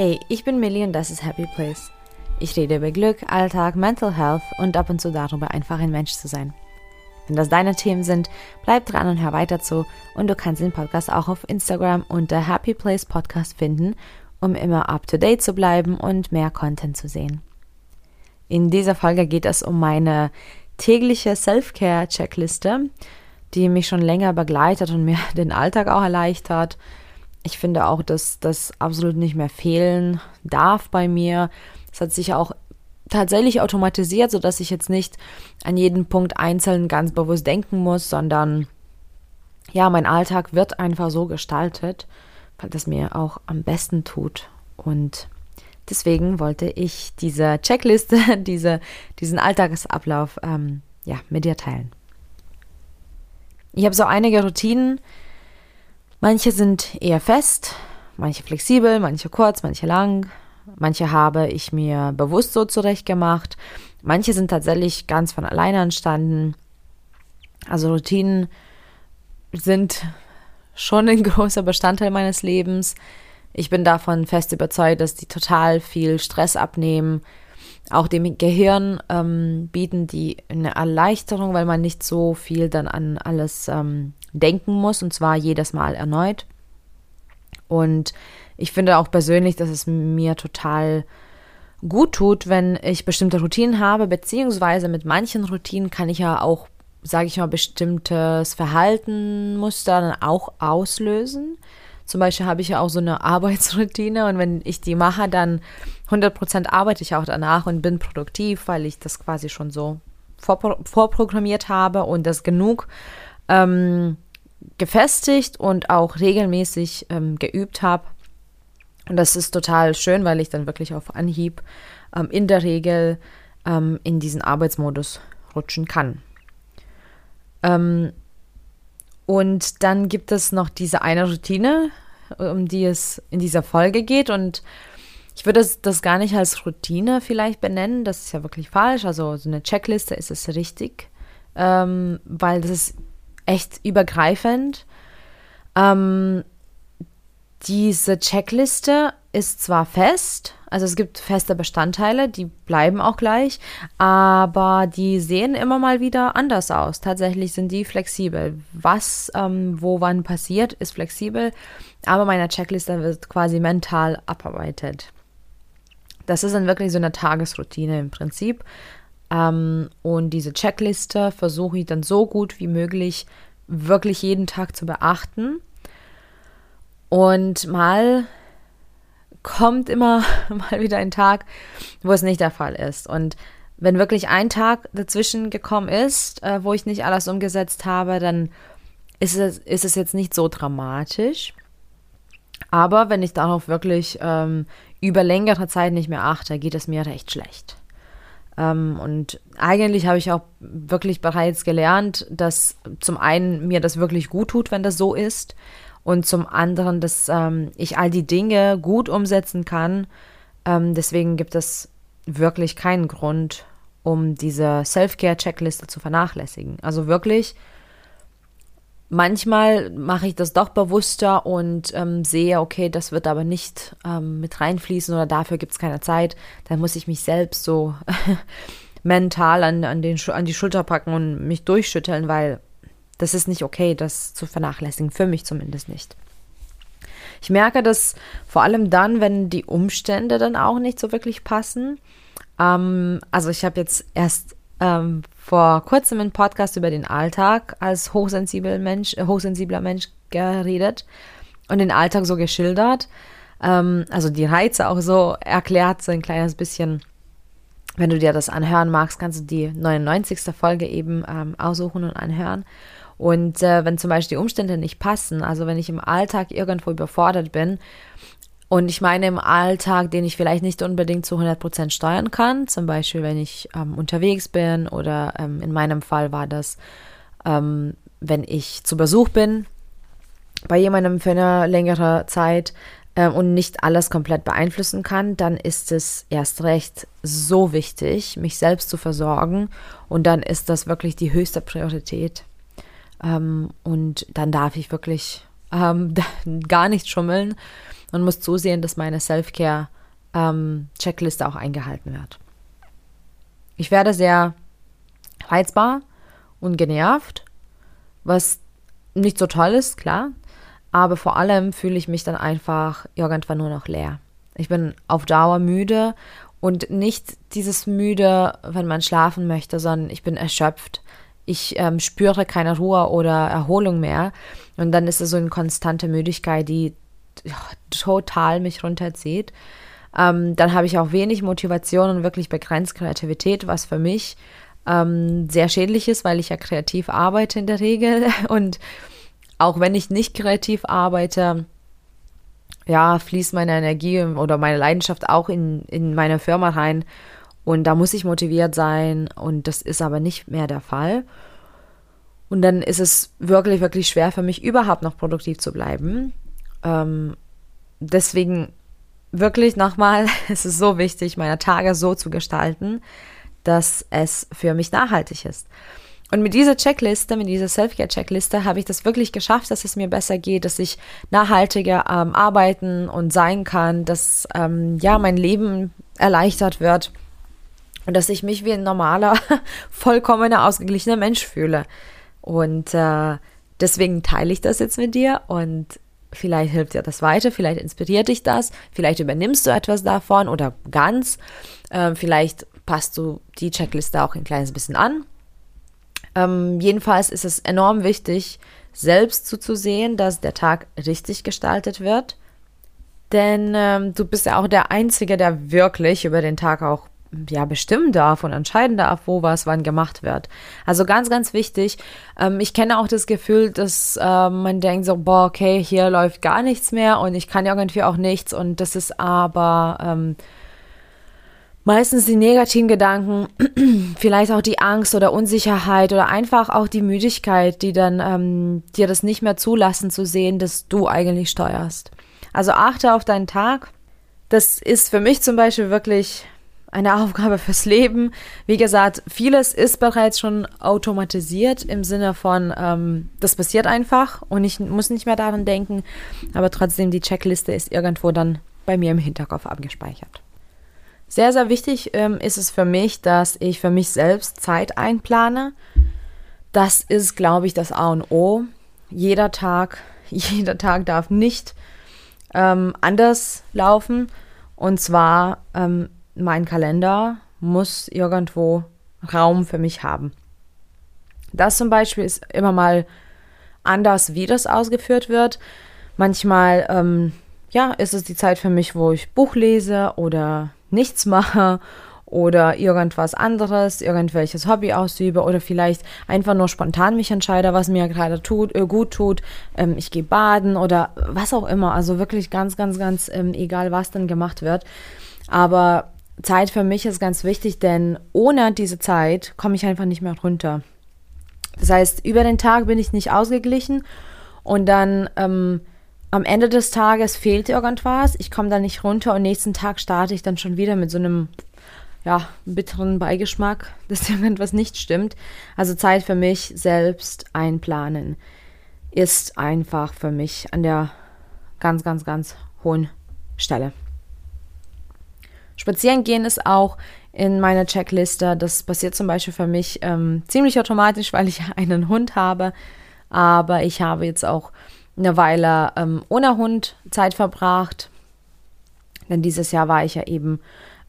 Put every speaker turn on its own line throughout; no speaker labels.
Hey, ich bin Millie und das ist Happy Place. Ich rede über Glück, Alltag, Mental Health und ab und zu darüber, einfach ein Mensch zu sein. Wenn das deine Themen sind, bleib dran und hör weiter zu und du kannst den Podcast auch auf Instagram unter Happy Place Podcast finden, um immer up to date zu bleiben und mehr Content zu sehen. In dieser Folge geht es um meine tägliche Self-Care-Checkliste, die mich schon länger begleitet und mir den Alltag auch erleichtert. Ich finde auch, dass das absolut nicht mehr fehlen darf bei mir. Es hat sich auch tatsächlich automatisiert, sodass ich jetzt nicht an jeden Punkt einzeln ganz bewusst denken muss, sondern ja, mein Alltag wird einfach so gestaltet, weil das mir auch am besten tut. Und deswegen wollte ich diese Checkliste, diese, diesen Alltagsablauf ähm, ja, mit dir teilen. Ich habe so einige Routinen. Manche sind eher fest, manche flexibel, manche kurz, manche lang. Manche habe ich mir bewusst so zurechtgemacht. Manche sind tatsächlich ganz von alleine entstanden. Also Routinen sind schon ein großer Bestandteil meines Lebens. Ich bin davon fest überzeugt, dass die total viel Stress abnehmen. Auch dem Gehirn ähm, bieten die eine Erleichterung, weil man nicht so viel dann an alles ähm, denken muss und zwar jedes Mal erneut. Und ich finde auch persönlich, dass es mir total gut tut, wenn ich bestimmte Routinen habe, beziehungsweise mit manchen Routinen kann ich ja auch, sage ich mal, bestimmtes Verhaltenmuster dann auch auslösen. Zum Beispiel habe ich ja auch so eine Arbeitsroutine und wenn ich die mache, dann 100% arbeite ich auch danach und bin produktiv, weil ich das quasi schon so vorpro vorprogrammiert habe und das genug ähm, gefestigt und auch regelmäßig ähm, geübt habe. Und das ist total schön, weil ich dann wirklich auf Anhieb ähm, in der Regel ähm, in diesen Arbeitsmodus rutschen kann. Ähm, und dann gibt es noch diese eine Routine, um die es in dieser Folge geht. Und ich würde das, das gar nicht als Routine vielleicht benennen. Das ist ja wirklich falsch. Also so eine Checkliste ist es richtig, ähm, weil das ist echt übergreifend. Ähm, diese Checkliste ist zwar fest, also es gibt feste Bestandteile, die bleiben auch gleich, aber die sehen immer mal wieder anders aus. Tatsächlich sind die flexibel. Was, ähm, wo, wann passiert, ist flexibel, aber meine Checkliste wird quasi mental abarbeitet. Das ist dann wirklich so eine Tagesroutine im Prinzip. Ähm, und diese Checkliste versuche ich dann so gut wie möglich wirklich jeden Tag zu beachten. Und mal kommt immer mal wieder ein Tag, wo es nicht der Fall ist. Und wenn wirklich ein Tag dazwischen gekommen ist, äh, wo ich nicht alles umgesetzt habe, dann ist es, ist es jetzt nicht so dramatisch. Aber wenn ich darauf wirklich ähm, über längere Zeit nicht mehr achte, geht es mir recht schlecht. Ähm, und eigentlich habe ich auch wirklich bereits gelernt, dass zum einen mir das wirklich gut tut, wenn das so ist. Und zum anderen, dass ähm, ich all die Dinge gut umsetzen kann. Ähm, deswegen gibt es wirklich keinen Grund, um diese Self-Care-Checkliste zu vernachlässigen. Also wirklich Manchmal mache ich das doch bewusster und ähm, sehe, okay, das wird aber nicht ähm, mit reinfließen oder dafür gibt es keine Zeit. Dann muss ich mich selbst so mental an, an, den, an die Schulter packen und mich durchschütteln, weil das ist nicht okay, das zu vernachlässigen. Für mich zumindest nicht. Ich merke das vor allem dann, wenn die Umstände dann auch nicht so wirklich passen. Ähm, also ich habe jetzt erst ähm, vor kurzem einen Podcast über den Alltag als hochsensibler Mensch, äh, hochsensibler Mensch geredet und den Alltag so geschildert. Ähm, also die Reize auch so erklärt, so ein kleines bisschen. Wenn du dir das anhören magst, kannst du die 99. Folge eben ähm, aussuchen und anhören. Und äh, wenn zum Beispiel die Umstände nicht passen, also wenn ich im Alltag irgendwo überfordert bin und ich meine im Alltag, den ich vielleicht nicht unbedingt zu 100% steuern kann, zum Beispiel wenn ich ähm, unterwegs bin oder ähm, in meinem Fall war das, ähm, wenn ich zu Besuch bin bei jemandem für eine längere Zeit äh, und nicht alles komplett beeinflussen kann, dann ist es erst recht so wichtig, mich selbst zu versorgen und dann ist das wirklich die höchste Priorität. Ähm, und dann darf ich wirklich ähm, gar nicht schummeln und muss zusehen, dass meine Self-Care-Checkliste ähm, auch eingehalten wird. Ich werde sehr reizbar und genervt, was nicht so toll ist, klar. Aber vor allem fühle ich mich dann einfach irgendwann nur noch leer. Ich bin auf Dauer müde und nicht dieses müde, wenn man schlafen möchte, sondern ich bin erschöpft. Ich ähm, spüre keine Ruhe oder Erholung mehr. Und dann ist es so eine konstante Müdigkeit, die total mich runterzieht. Ähm, dann habe ich auch wenig Motivation und wirklich begrenzt Kreativität, was für mich ähm, sehr schädlich ist, weil ich ja kreativ arbeite in der Regel. Und auch wenn ich nicht kreativ arbeite, ja, fließt meine Energie oder meine Leidenschaft auch in, in meine Firma rein. Und da muss ich motiviert sein. Und das ist aber nicht mehr der Fall. Und dann ist es wirklich, wirklich schwer für mich, überhaupt noch produktiv zu bleiben. Ähm, deswegen wirklich nochmal, es ist so wichtig, meine Tage so zu gestalten, dass es für mich nachhaltig ist. Und mit dieser Checkliste, mit dieser Self-Care-Checkliste habe ich das wirklich geschafft, dass es mir besser geht, dass ich nachhaltiger ähm, arbeiten und sein kann, dass ähm, ja mein Leben erleichtert wird und dass ich mich wie ein normaler, vollkommener, ausgeglichener Mensch fühle. Und äh, deswegen teile ich das jetzt mit dir und vielleicht hilft dir das weiter, vielleicht inspiriert dich das, vielleicht übernimmst du etwas davon oder ganz, äh, vielleicht passt du die Checkliste auch ein kleines bisschen an ähm, jedenfalls ist es enorm wichtig, selbst zuzusehen, dass der Tag richtig gestaltet wird. Denn ähm, du bist ja auch der Einzige, der wirklich über den Tag auch ja, bestimmen darf und entscheiden darf, wo was wann gemacht wird. Also ganz, ganz wichtig. Ähm, ich kenne auch das Gefühl, dass äh, man denkt so, boah, okay, hier läuft gar nichts mehr und ich kann irgendwie auch nichts und das ist aber ähm, meistens die negativen Gedanken, vielleicht auch die Angst oder Unsicherheit oder einfach auch die Müdigkeit, die dann ähm, dir das nicht mehr zulassen zu sehen, dass du eigentlich steuerst. Also achte auf deinen Tag. Das ist für mich zum Beispiel wirklich eine Aufgabe fürs Leben. Wie gesagt, vieles ist bereits schon automatisiert im Sinne von, ähm, das passiert einfach und ich muss nicht mehr daran denken, aber trotzdem die Checkliste ist irgendwo dann bei mir im Hinterkopf abgespeichert. Sehr, sehr wichtig ähm, ist es für mich, dass ich für mich selbst Zeit einplane. Das ist, glaube ich, das A und O. Jeder Tag, jeder Tag darf nicht ähm, anders laufen. Und zwar, ähm, mein Kalender muss irgendwo Raum für mich haben. Das zum Beispiel ist immer mal anders, wie das ausgeführt wird. Manchmal, ähm, ja, ist es die Zeit für mich, wo ich Buch lese oder nichts mache oder irgendwas anderes, irgendwelches Hobby ausübe oder vielleicht einfach nur spontan mich entscheide, was mir gerade tut, äh, gut tut. Ähm, ich gehe baden oder was auch immer. Also wirklich ganz, ganz, ganz ähm, egal, was dann gemacht wird. Aber Zeit für mich ist ganz wichtig, denn ohne diese Zeit komme ich einfach nicht mehr runter. Das heißt, über den Tag bin ich nicht ausgeglichen und dann ähm, am Ende des Tages fehlt irgendwas, ich komme da nicht runter und nächsten Tag starte ich dann schon wieder mit so einem ja, bitteren Beigeschmack, dass irgendwas nicht stimmt. Also Zeit für mich selbst einplanen ist einfach für mich an der ganz, ganz, ganz hohen Stelle. Spazieren gehen ist auch in meiner Checkliste. Das passiert zum Beispiel für mich ähm, ziemlich automatisch, weil ich einen Hund habe. Aber ich habe jetzt auch eine Weile ähm, ohne Hund Zeit verbracht. Denn dieses Jahr war ich ja eben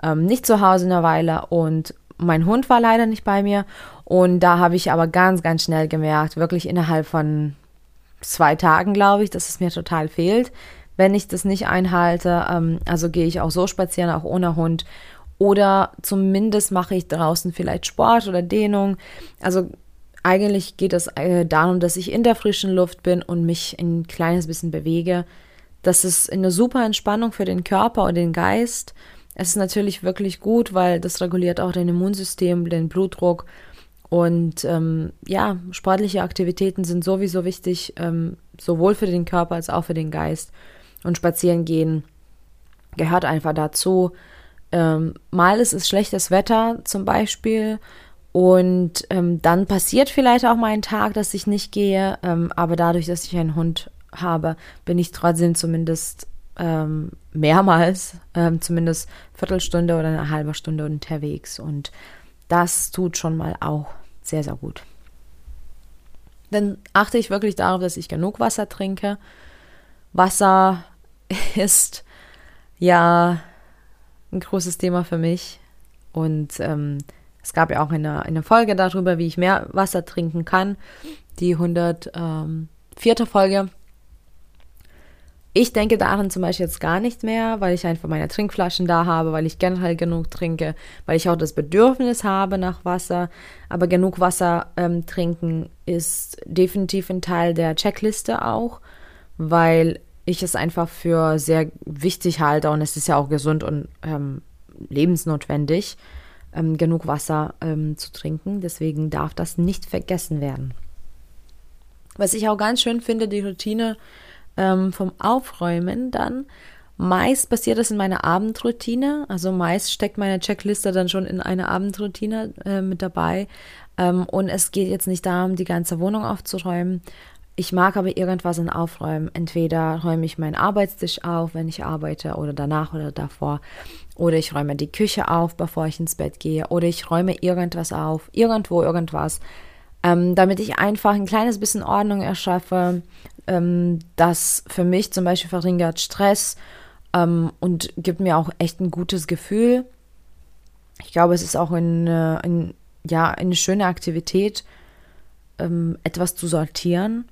ähm, nicht zu Hause eine Weile und mein Hund war leider nicht bei mir. Und da habe ich aber ganz, ganz schnell gemerkt, wirklich innerhalb von zwei Tagen, glaube ich, dass es mir total fehlt, wenn ich das nicht einhalte. Ähm, also gehe ich auch so spazieren, auch ohne Hund. Oder zumindest mache ich draußen vielleicht Sport oder Dehnung. Also eigentlich geht es äh, darum, dass ich in der frischen Luft bin und mich ein kleines bisschen bewege. Das ist eine super Entspannung für den Körper und den Geist. Es ist natürlich wirklich gut, weil das reguliert auch dein Immunsystem, den Blutdruck. Und ähm, ja, sportliche Aktivitäten sind sowieso wichtig, ähm, sowohl für den Körper als auch für den Geist. Und spazieren gehen gehört einfach dazu. Ähm, mal ist es schlechtes Wetter zum Beispiel und ähm, dann passiert vielleicht auch mal ein Tag, dass ich nicht gehe, ähm, aber dadurch, dass ich einen Hund habe, bin ich trotzdem zumindest ähm, mehrmals, ähm, zumindest Viertelstunde oder eine halbe Stunde unterwegs. Und das tut schon mal auch sehr, sehr gut. Dann achte ich wirklich darauf, dass ich genug Wasser trinke. Wasser ist ja ein großes Thema für mich. Und ähm, es gab ja auch eine, eine Folge darüber, wie ich mehr Wasser trinken kann. Die 104. Ähm, Folge. Ich denke daran zum Beispiel jetzt gar nicht mehr, weil ich einfach meine Trinkflaschen da habe, weil ich generell genug trinke, weil ich auch das Bedürfnis habe nach Wasser. Aber genug Wasser ähm, trinken ist definitiv ein Teil der Checkliste auch, weil ich es einfach für sehr wichtig halte und es ist ja auch gesund und ähm, lebensnotwendig, ähm, genug Wasser ähm, zu trinken. Deswegen darf das nicht vergessen werden. Was ich auch ganz schön finde, die Routine ähm, vom Aufräumen dann. Meist passiert das in meiner Abendroutine. Also meist steckt meine Checkliste dann schon in eine Abendroutine äh, mit dabei. Ähm, und es geht jetzt nicht darum, die ganze Wohnung aufzuräumen. Ich mag aber irgendwas in Aufräumen. Entweder räume ich meinen Arbeitstisch auf, wenn ich arbeite, oder danach oder davor. Oder ich räume die Küche auf, bevor ich ins Bett gehe. Oder ich räume irgendwas auf, irgendwo irgendwas, ähm, damit ich einfach ein kleines bisschen Ordnung erschaffe, ähm, das für mich zum Beispiel verringert Stress ähm, und gibt mir auch echt ein gutes Gefühl. Ich glaube, es ist auch eine, ein, ja, eine schöne Aktivität, ähm, etwas zu sortieren.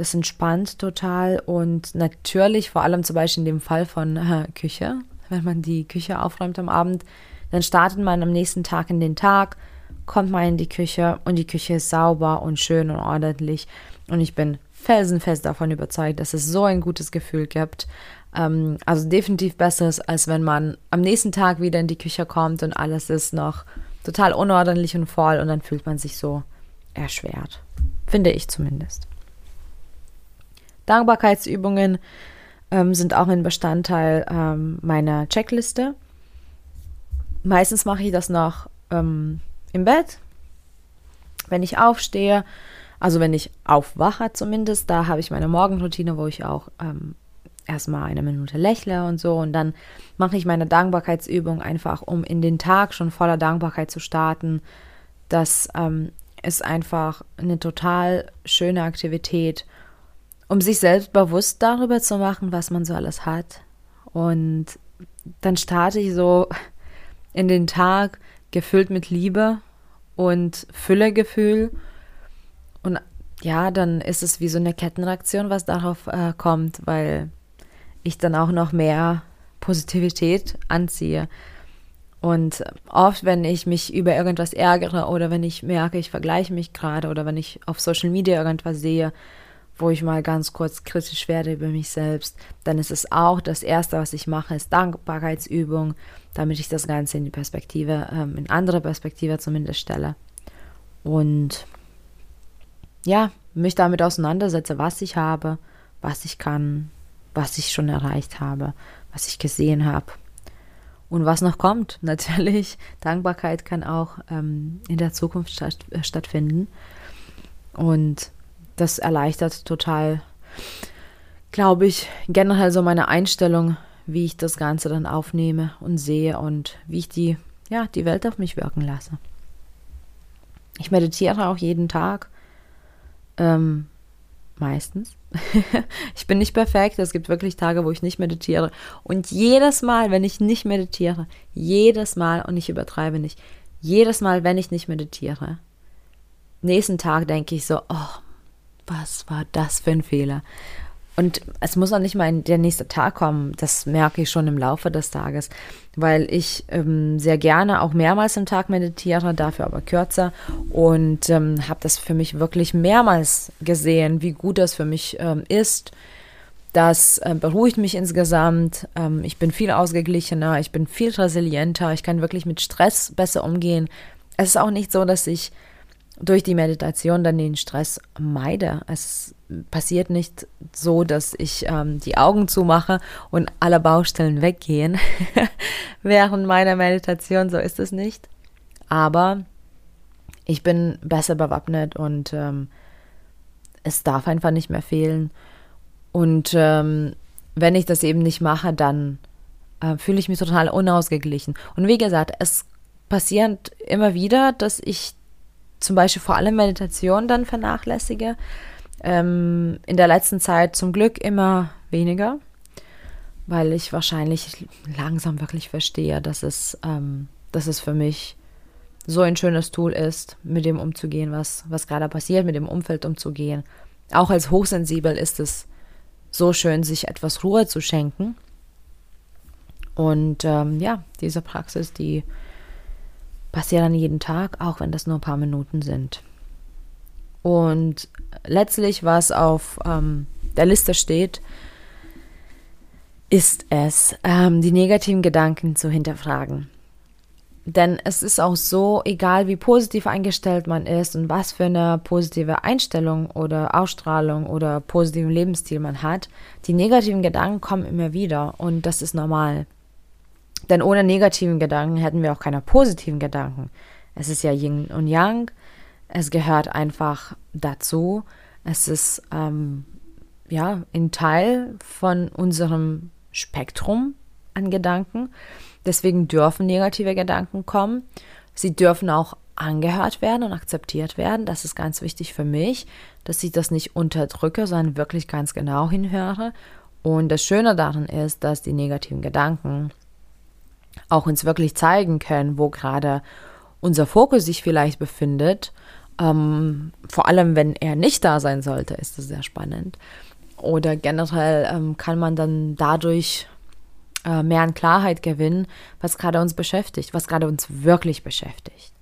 Das entspannt total und natürlich, vor allem zum Beispiel in dem Fall von äh, Küche, wenn man die Küche aufräumt am Abend, dann startet man am nächsten Tag in den Tag, kommt man in die Küche und die Küche ist sauber und schön und ordentlich. Und ich bin felsenfest davon überzeugt, dass es so ein gutes Gefühl gibt. Ähm, also definitiv besseres, als wenn man am nächsten Tag wieder in die Küche kommt und alles ist noch total unordentlich und voll und dann fühlt man sich so erschwert. Finde ich zumindest. Dankbarkeitsübungen ähm, sind auch ein Bestandteil ähm, meiner Checkliste. Meistens mache ich das noch ähm, im Bett, wenn ich aufstehe also wenn ich aufwache zumindest, da habe ich meine Morgenroutine, wo ich auch ähm, erstmal eine Minute lächle und so und dann mache ich meine Dankbarkeitsübung einfach, um in den Tag schon voller Dankbarkeit zu starten. Das ähm, ist einfach eine total schöne Aktivität, um sich selbst bewusst darüber zu machen, was man so alles hat. Und dann starte ich so in den Tag gefüllt mit Liebe und Füllegefühl und ja, dann ist es wie so eine Kettenreaktion, was darauf äh, kommt, weil ich dann auch noch mehr Positivität anziehe. Und oft, wenn ich mich über irgendwas ärgere oder wenn ich merke, ich vergleiche mich gerade oder wenn ich auf Social Media irgendwas sehe, wo ich mal ganz kurz kritisch werde über mich selbst, dann ist es auch das Erste, was ich mache, ist Dankbarkeitsübung, damit ich das Ganze in die Perspektive, ähm, in andere Perspektive zumindest stelle. Und ja, mich damit auseinandersetze, was ich habe, was ich kann, was ich schon erreicht habe, was ich gesehen habe. Und was noch kommt, natürlich, Dankbarkeit kann auch ähm, in der Zukunft statt, äh, stattfinden. Und das erleichtert total, glaube ich, generell so meine Einstellung, wie ich das Ganze dann aufnehme und sehe und wie ich die, ja, die Welt auf mich wirken lasse. Ich meditiere auch jeden Tag ähm, meistens. ich bin nicht perfekt. Es gibt wirklich Tage, wo ich nicht meditiere. Und jedes Mal, wenn ich nicht meditiere, jedes Mal, und ich übertreibe nicht, jedes Mal, wenn ich nicht meditiere, nächsten Tag denke ich so, oh, was war das für ein Fehler? Und es muss auch nicht mal der nächste Tag kommen. Das merke ich schon im Laufe des Tages, weil ich ähm, sehr gerne auch mehrmals am Tag meditiere, dafür aber kürzer und ähm, habe das für mich wirklich mehrmals gesehen, wie gut das für mich ähm, ist. Das äh, beruhigt mich insgesamt. Ähm, ich bin viel ausgeglichener, ich bin viel resilienter, ich kann wirklich mit Stress besser umgehen. Es ist auch nicht so, dass ich durch die Meditation dann den Stress meide. Es passiert nicht so, dass ich ähm, die Augen zumache und alle Baustellen weggehen während meiner Meditation. So ist es nicht. Aber ich bin besser bewappnet und ähm, es darf einfach nicht mehr fehlen. Und ähm, wenn ich das eben nicht mache, dann äh, fühle ich mich total unausgeglichen. Und wie gesagt, es passiert immer wieder, dass ich zum Beispiel vor allem Meditation dann vernachlässige. Ähm, in der letzten Zeit zum Glück immer weniger, weil ich wahrscheinlich langsam wirklich verstehe, dass es, ähm, dass es für mich so ein schönes Tool ist, mit dem umzugehen, was, was gerade passiert, mit dem Umfeld umzugehen. Auch als hochsensibel ist es so schön, sich etwas Ruhe zu schenken. Und ähm, ja, diese Praxis, die passiert dann jeden Tag, auch wenn das nur ein paar Minuten sind. Und letztlich, was auf ähm, der Liste steht, ist es, ähm, die negativen Gedanken zu hinterfragen. Denn es ist auch so, egal wie positiv eingestellt man ist und was für eine positive Einstellung oder Ausstrahlung oder positiven Lebensstil man hat, die negativen Gedanken kommen immer wieder und das ist normal. Denn ohne negativen Gedanken hätten wir auch keine positiven Gedanken. Es ist ja Yin und Yang. Es gehört einfach dazu. Es ist ähm, ja ein Teil von unserem Spektrum an Gedanken. Deswegen dürfen negative Gedanken kommen. Sie dürfen auch angehört werden und akzeptiert werden. Das ist ganz wichtig für mich, dass ich das nicht unterdrücke, sondern wirklich ganz genau hinhöre. Und das Schöne daran ist, dass die negativen Gedanken auch uns wirklich zeigen können, wo gerade unser Fokus sich vielleicht befindet. Ähm, vor allem, wenn er nicht da sein sollte, ist das sehr spannend. Oder generell ähm, kann man dann dadurch äh, mehr an Klarheit gewinnen, was gerade uns beschäftigt, was gerade uns wirklich beschäftigt.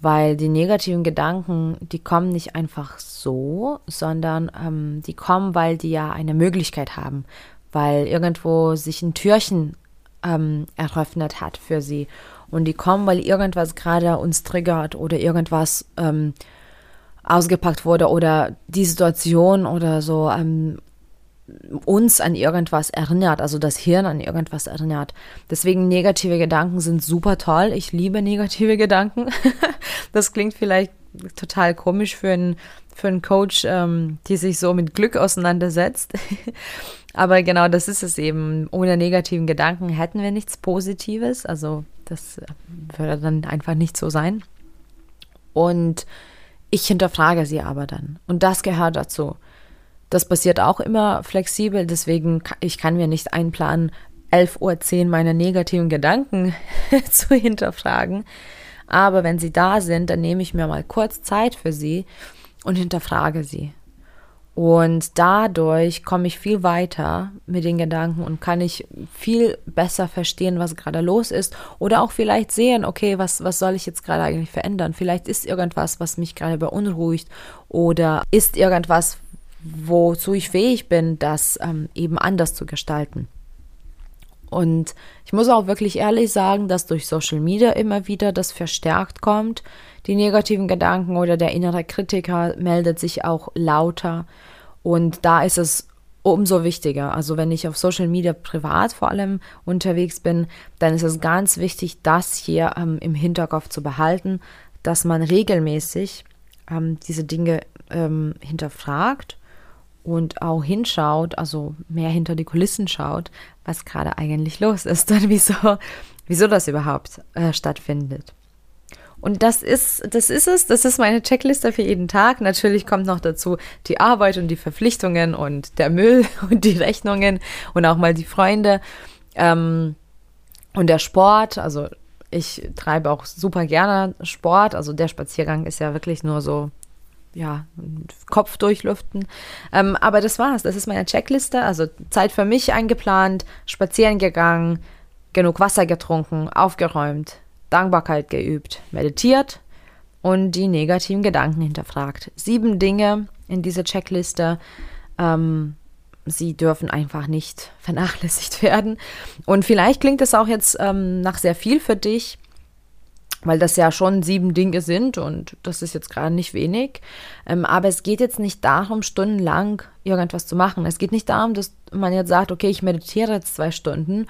Weil die negativen Gedanken, die kommen nicht einfach so, sondern ähm, die kommen, weil die ja eine Möglichkeit haben, weil irgendwo sich ein Türchen ähm, eröffnet hat für sie. Und die kommen, weil irgendwas gerade uns triggert oder irgendwas ähm, ausgepackt wurde oder die Situation oder so ähm, uns an irgendwas erinnert, also das Hirn an irgendwas erinnert. Deswegen negative Gedanken sind super toll. Ich liebe negative Gedanken. das klingt vielleicht total komisch für einen, für einen Coach, ähm, die sich so mit Glück auseinandersetzt. Aber genau das ist es eben. Ohne negativen Gedanken hätten wir nichts Positives. Also das äh, würde dann einfach nicht so sein. Und ich hinterfrage sie aber dann. Und das gehört dazu. Das passiert auch immer flexibel. Deswegen, ich kann mir nicht einplanen, 11.10 Uhr meine negativen Gedanken zu hinterfragen. Aber wenn sie da sind, dann nehme ich mir mal kurz Zeit für sie und hinterfrage sie. Und dadurch komme ich viel weiter mit den Gedanken und kann ich viel besser verstehen, was gerade los ist. Oder auch vielleicht sehen, okay, was, was soll ich jetzt gerade eigentlich verändern? Vielleicht ist irgendwas, was mich gerade beunruhigt. Oder ist irgendwas, wozu ich fähig bin, das ähm, eben anders zu gestalten. Und ich muss auch wirklich ehrlich sagen, dass durch Social Media immer wieder das verstärkt kommt. Die negativen Gedanken oder der innere Kritiker meldet sich auch lauter. Und da ist es umso wichtiger. Also wenn ich auf Social Media privat vor allem unterwegs bin, dann ist es ganz wichtig, das hier ähm, im Hinterkopf zu behalten, dass man regelmäßig ähm, diese Dinge ähm, hinterfragt und auch hinschaut, also mehr hinter die Kulissen schaut, was gerade eigentlich los ist und wieso, wieso das überhaupt äh, stattfindet. Und das ist, das ist es, das ist meine Checkliste für jeden Tag. Natürlich kommt noch dazu die Arbeit und die Verpflichtungen und der Müll und die Rechnungen und auch mal die Freunde ähm, und der Sport. Also ich treibe auch super gerne Sport. Also der Spaziergang ist ja wirklich nur so ja, Kopf durchlüften. Ähm, aber das war's. Das ist meine Checkliste. Also Zeit für mich eingeplant, spazieren gegangen, genug Wasser getrunken, aufgeräumt, Dankbarkeit geübt, meditiert und die negativen Gedanken hinterfragt. Sieben Dinge in dieser Checkliste. Ähm, sie dürfen einfach nicht vernachlässigt werden. Und vielleicht klingt es auch jetzt ähm, nach sehr viel für dich weil das ja schon sieben Dinge sind und das ist jetzt gerade nicht wenig. Ähm, aber es geht jetzt nicht darum, stundenlang irgendwas zu machen. Es geht nicht darum, dass man jetzt sagt, okay, ich meditiere jetzt zwei Stunden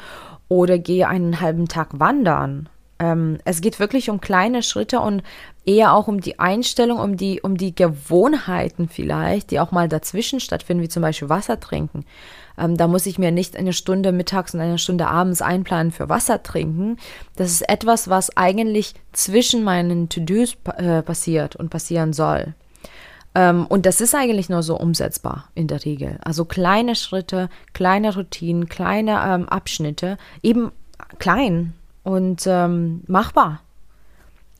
oder gehe einen halben Tag wandern. Ähm, es geht wirklich um kleine Schritte und eher auch um die Einstellung, um die, um die Gewohnheiten vielleicht, die auch mal dazwischen stattfinden, wie zum Beispiel Wasser trinken. Ähm, da muss ich mir nicht eine Stunde mittags und eine Stunde abends einplanen für Wasser trinken. Das ist etwas, was eigentlich zwischen meinen To-Dos äh, passiert und passieren soll. Ähm, und das ist eigentlich nur so umsetzbar in der Regel. Also kleine Schritte, kleine Routinen, kleine ähm, Abschnitte, eben klein und ähm, machbar.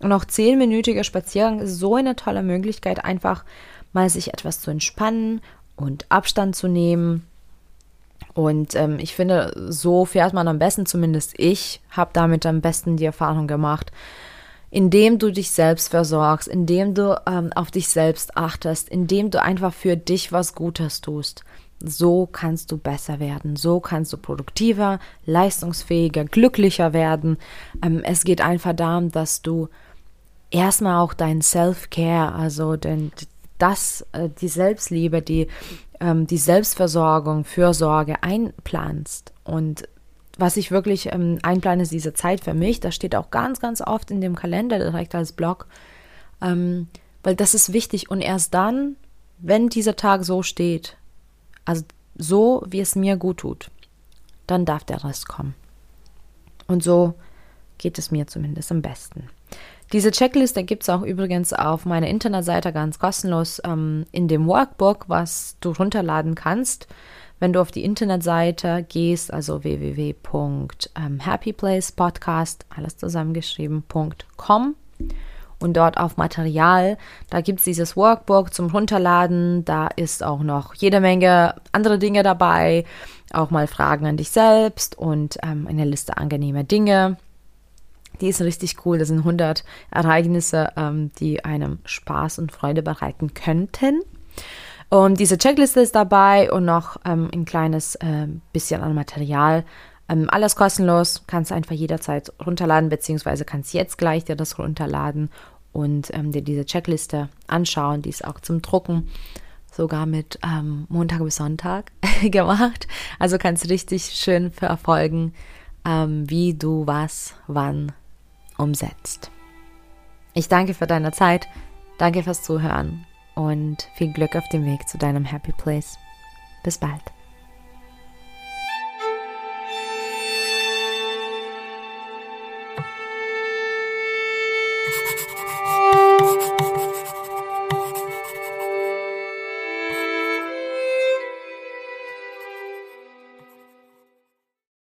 Und auch zehnminütiger Spaziergang ist so eine tolle Möglichkeit, einfach mal sich etwas zu entspannen und Abstand zu nehmen. Und ähm, ich finde, so fährt man am besten, zumindest ich habe damit am besten die Erfahrung gemacht, indem du dich selbst versorgst, indem du ähm, auf dich selbst achtest, indem du einfach für dich was Gutes tust. So kannst du besser werden, so kannst du produktiver, leistungsfähiger, glücklicher werden. Ähm, es geht einfach darum, dass du erstmal auch dein Self-Care, also den, das, äh, die Selbstliebe, die, ähm, die Selbstversorgung, Fürsorge einplanst. Und was ich wirklich ähm, einplane, ist diese Zeit für mich. Das steht auch ganz, ganz oft in dem Kalender direkt als Blog, weil das ist wichtig. Und erst dann, wenn dieser Tag so steht, also so, wie es mir gut tut, dann darf der Rest kommen. Und so geht es mir zumindest am besten. Diese Checkliste gibt es auch übrigens auf meiner Internetseite ganz kostenlos ähm, in dem Workbook, was du runterladen kannst. Wenn du auf die Internetseite gehst, also www.happyplacepodcast, alles zusammengeschrieben.com und dort auf Material, da gibt es dieses Workbook zum Runterladen, da ist auch noch jede Menge andere Dinge dabei, auch mal Fragen an dich selbst und ähm, eine Liste angenehmer Dinge. Die ist richtig cool. Das sind 100 Ereignisse, ähm, die einem Spaß und Freude bereiten könnten. Und diese Checkliste ist dabei und noch ähm, ein kleines äh, bisschen an Material. Ähm, alles kostenlos, kannst einfach jederzeit runterladen, beziehungsweise kannst jetzt gleich dir das runterladen und ähm, dir diese Checkliste anschauen. Die ist auch zum Drucken sogar mit ähm, Montag bis Sonntag gemacht. Also kannst du richtig schön verfolgen, ähm, wie du was wann umsetzt. Ich danke für deine Zeit, danke fürs Zuhören und viel Glück auf dem Weg zu deinem Happy Place. Bis bald.